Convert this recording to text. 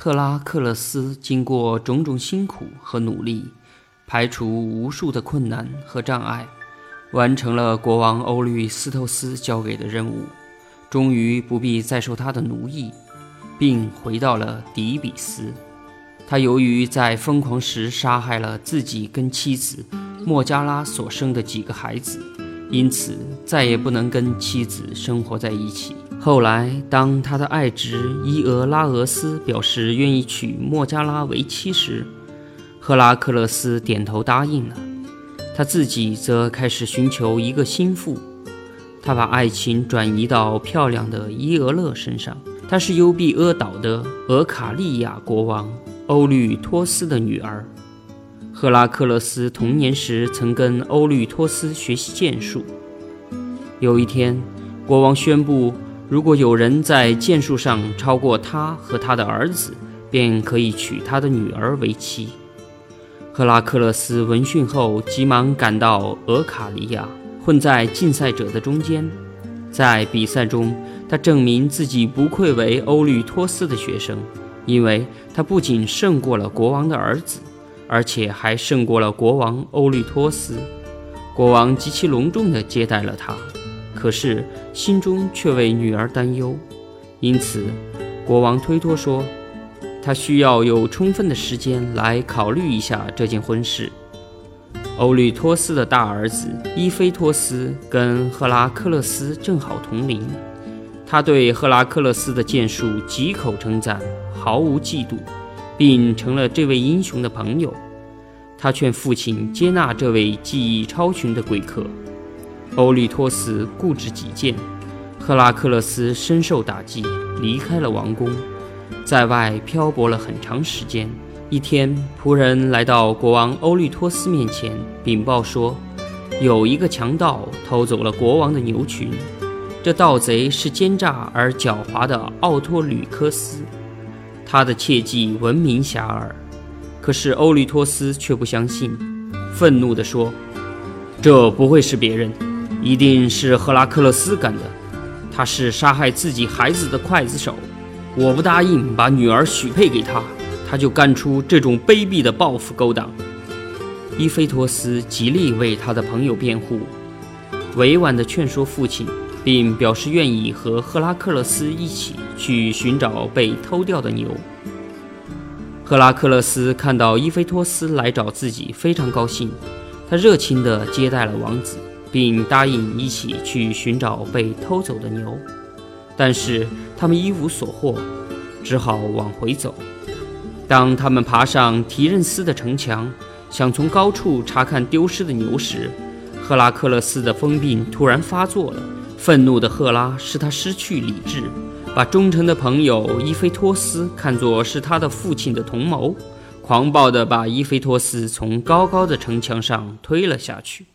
赫拉克勒斯经过种种辛苦和努力，排除无数的困难和障碍，完成了国王欧律斯托斯交给的任务，终于不必再受他的奴役，并回到了底比斯。他由于在疯狂时杀害了自己跟妻子莫加拉所生的几个孩子，因此再也不能跟妻子生活在一起。后来，当他的爱侄伊俄拉俄斯表示愿意娶莫加拉为妻时，赫拉克勒斯点头答应了。他自己则开始寻求一个心腹。他把爱情转移到漂亮的伊俄勒身上。她是优庇阿岛的俄卡利亚国王欧律托斯的女儿。赫拉克勒斯童年时曾跟欧律托斯学习剑术。有一天，国王宣布。如果有人在剑术上超过他和他的儿子，便可以娶他的女儿为妻。赫拉克勒斯闻讯后，急忙赶到俄卡利亚，混在竞赛者的中间。在比赛中，他证明自己不愧为欧律托斯的学生，因为他不仅胜过了国王的儿子，而且还胜过了国王欧律托斯。国王极其隆重地接待了他。可是心中却为女儿担忧，因此国王推脱说，他需要有充分的时间来考虑一下这件婚事。欧律托斯的大儿子伊菲托斯跟赫拉克勒斯正好同龄，他对赫拉克勒斯的剑术极口称赞，毫无嫉妒，并成了这位英雄的朋友。他劝父亲接纳这位技艺超群的贵客。欧律托斯固执己见，赫拉克勒斯深受打击，离开了王宫，在外漂泊了很长时间。一天，仆人来到国王欧律托斯面前，禀报说，有一个强盗偷走了国王的牛群。这盗贼是奸诈而狡猾的奥托吕科斯，他的切记闻名遐迩。可是欧律托斯却不相信，愤怒地说：“这不会是别人。”一定是赫拉克勒斯干的，他是杀害自己孩子的刽子手。我不答应把女儿许配给他，他就干出这种卑鄙的报复勾当。伊菲托斯极力为他的朋友辩护，委婉地劝说父亲，并表示愿意和赫拉克勒斯一起去寻找被偷掉的牛。赫拉克勒斯看到伊菲托斯来找自己，非常高兴，他热情地接待了王子。并答应一起去寻找被偷走的牛，但是他们一无所获，只好往回走。当他们爬上提任斯的城墙，想从高处查看丢失的牛时，赫拉克勒斯的疯病突然发作了。愤怒的赫拉使他失去理智，把忠诚的朋友伊菲托斯看作是他的父亲的同谋，狂暴地把伊菲托斯从高高的城墙上推了下去。